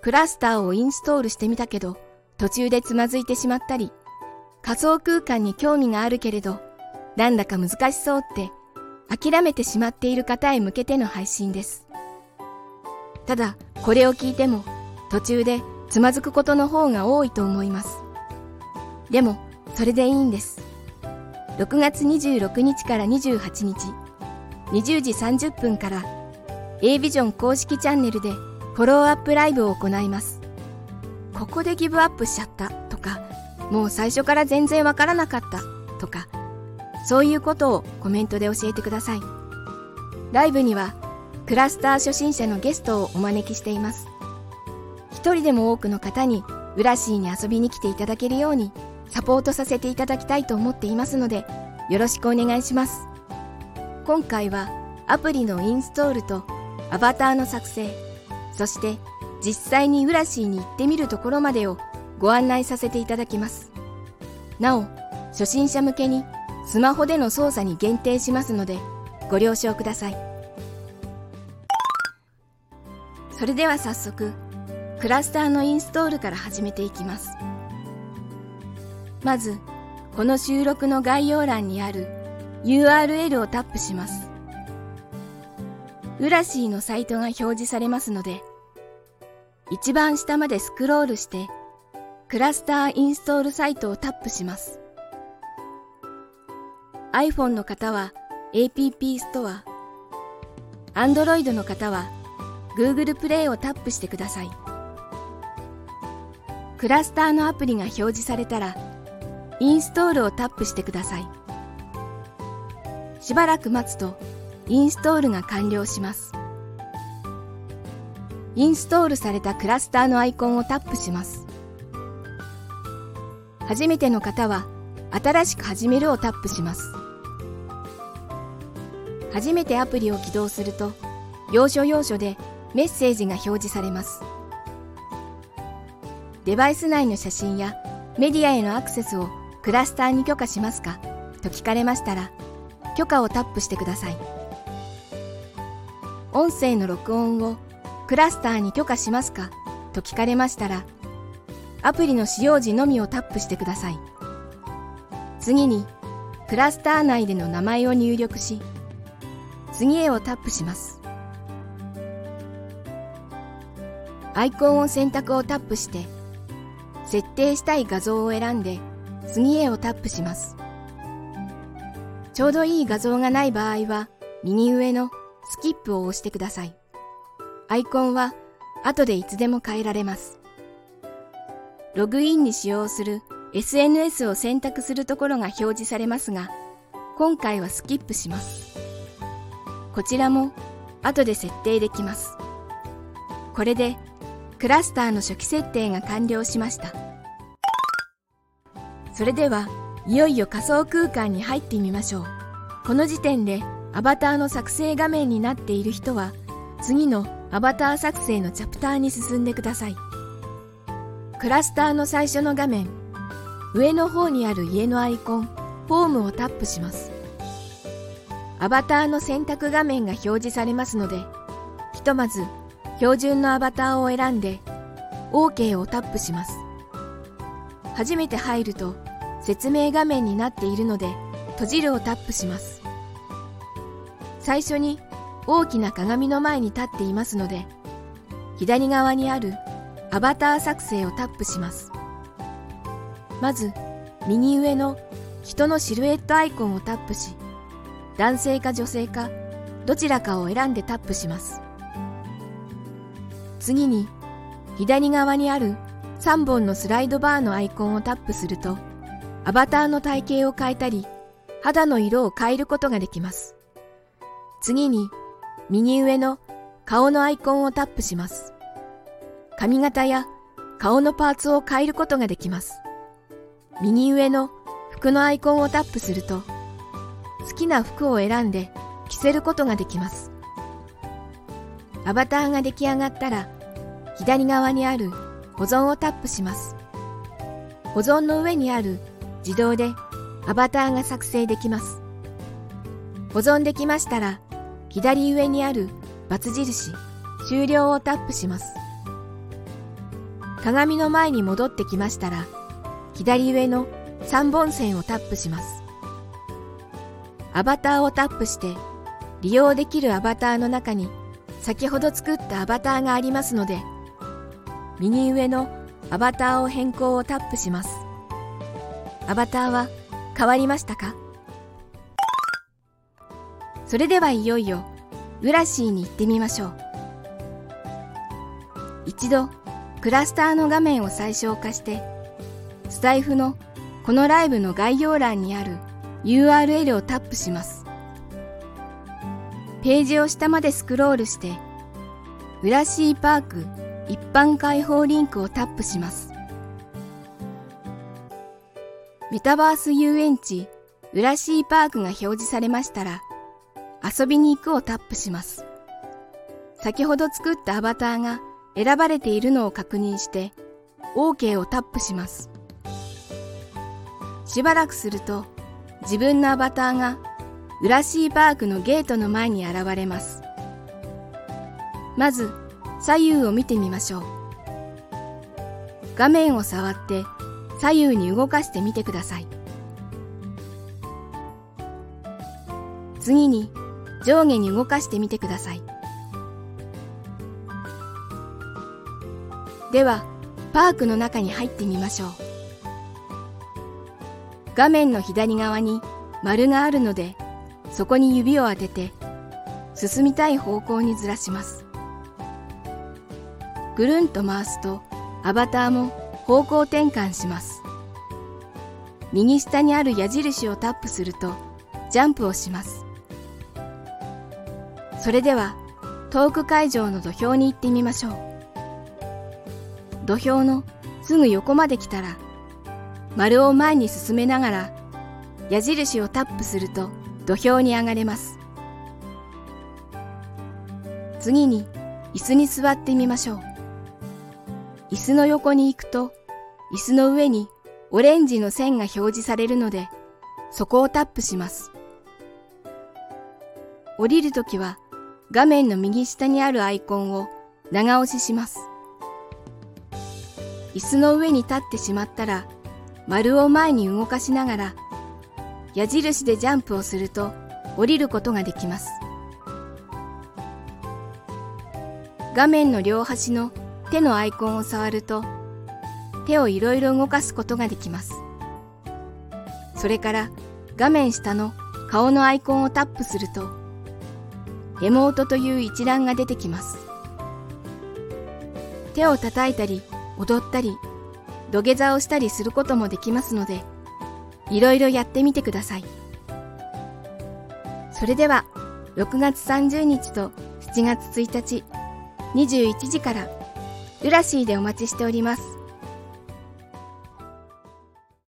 クラスターをインストールしてみたけど、途中でつまずいてしまったり、仮想空間に興味があるけれど、なんだか難しそうって諦めてしまっている方へ向けての配信です。ただ、これを聞いても途中でつまずくことの方が多いと思います。でも、それでいいんです。6月26日から28日、20時30分から A ビジョン公式チャンネルでフォローアップライブを行います。ここでギブアップしちゃったとか、もう最初から全然わからなかったとか、そういうことをコメントで教えてください。ライブにはクラスター初心者のゲストをお招きしています。一人でも多くの方にウラシーに遊びに来ていただけるようにサポートさせていただきたいと思っていますのでよろしくお願いします。今回はアプリのインストールとアバターの作成、そして実際にウラシーに行ってみるところまでをご案内させていただきます。なお、初心者向けにスマホでの操作に限定しますのでご了承ください。それでは早速、クラスターのインストールから始めていきます。まず、この収録の概要欄にある URL をタップします。ウラシーのサイトが表示されますので、一番下までスクロールして、クラスターインストールサイトをタップします。iPhone の方は App ストア、Android の方は Google プレイをタップしてください。クラスターのアプリが表示されたら、インストールをタップしてください。しばらく待つと、インストールが完了します。インストールされたクラスターのアイコンをタップします。初めての方は、新しく始めるをタップします。初めてアプリを起動すると、要所要所でメッセージが表示されます。デバイス内の写真やメディアへのアクセスをクラスターに許可しますか？と聞かれましたら、許可をタップしてください。音声の録音をクラスターに許可しますか？と聞かれましたら、アプリの使用時のみをタップしてください。次に、クラスター内での名前を入力し、次へをタップします。アイコンを選択をタップして、設定したい画像を選んで、次へをタップします。ちょうどいい画像がない場合は、右上のスキップを押してください。アイコンは後でいつでも変えられます。ログインに使用する SNS を選択するところが表示されますが、今回はスキップします。こちらも後で設定できます。これでクラスターの初期設定が完了しましたそれではいよいよ仮想空間に入ってみましょうこの時点でアバターの作成画面になっている人は次のアバター作成のチャプターに進んでくださいクラスターの最初の画面上の方にある家のアイコンフォームをタップしますアバターの選択画面が表示されますのでひとまず標準のアバターを選んで OK をタップします。初めて入ると説明画面になっているので閉じるをタップします。最初に大きな鏡の前に立っていますので左側にあるアバター作成をタップします。まず右上の人のシルエットアイコンをタップし男性か女性かどちらかを選んでタップします。次に左側にある3本のスライドバーのアイコンをタップするとアバターの体型を変えたり肌の色を変えることができます。次に右上の顔のアイコンをタップします。髪型や顔のパーツを変えることができます。右上の服のアイコンをタップすると好きな服を選んで着せることができます。アバターが出来上がったら左側にある保存をタップします。保存の上にある自動でアバターが作成できます。保存できましたら左上にある×印終了をタップします。鏡の前に戻ってきましたら、左上の3本線をタップします。アバターをタップして、利用できるアバターの中に先ほど作ったアバターがありますので、右上のアバターを変更をタップします。アバターは変わりましたか？それではいよいよグラシーに行ってみましょう。一度クラスターの画面を最小化して、スタイフのこのライブの概要欄にある URL をタップします。ページを下までスクロールして、グラシーパーク一般開放リンクをタップします。メタバース遊園地ウラシーパークが表示されましたら、遊びに行くをタップします。先ほど作ったアバターが選ばれているのを確認して OK をタップします。しばらくすると自分のアバターがウラシーパークのゲートの前に現れます。まず左右を見てみましょう。画面を触って左右に動かしてみてください。次に上下に動かしてみてください。では、パークの中に入ってみましょう。画面の左側に丸があるので、そこに指を当てて、進みたい方向にずらします。ぐるんと回すと、アバターも方向転換します。右下にある矢印をタップすると、ジャンプをします。それでは、トーク会場の土俵に行ってみましょう。土俵のすぐ横まで来たら、丸を前に進めながら、矢印をタップすると土俵に上がれます。次に、椅子に座ってみましょう。椅子の横に行くと、椅子の上にオレンジの線が表示されるので、そこをタップします。降りるときは、画面の右下にあるアイコンを長押しします。椅子の上に立ってしまったら、丸を前に動かしながら、矢印でジャンプをすると降りることができます。画面の両端の手のアイコンを触ると、手をいろいろ動かすことができます。それから画面下の顔のアイコンをタップすると、エモートという一覧が出てきます。手を叩いたり踊ったり、土下座をしたりすることもできますので、いろいろやってみてください。それでは、6月30日と7月1日、21時から、ルラシーでお待ちしております。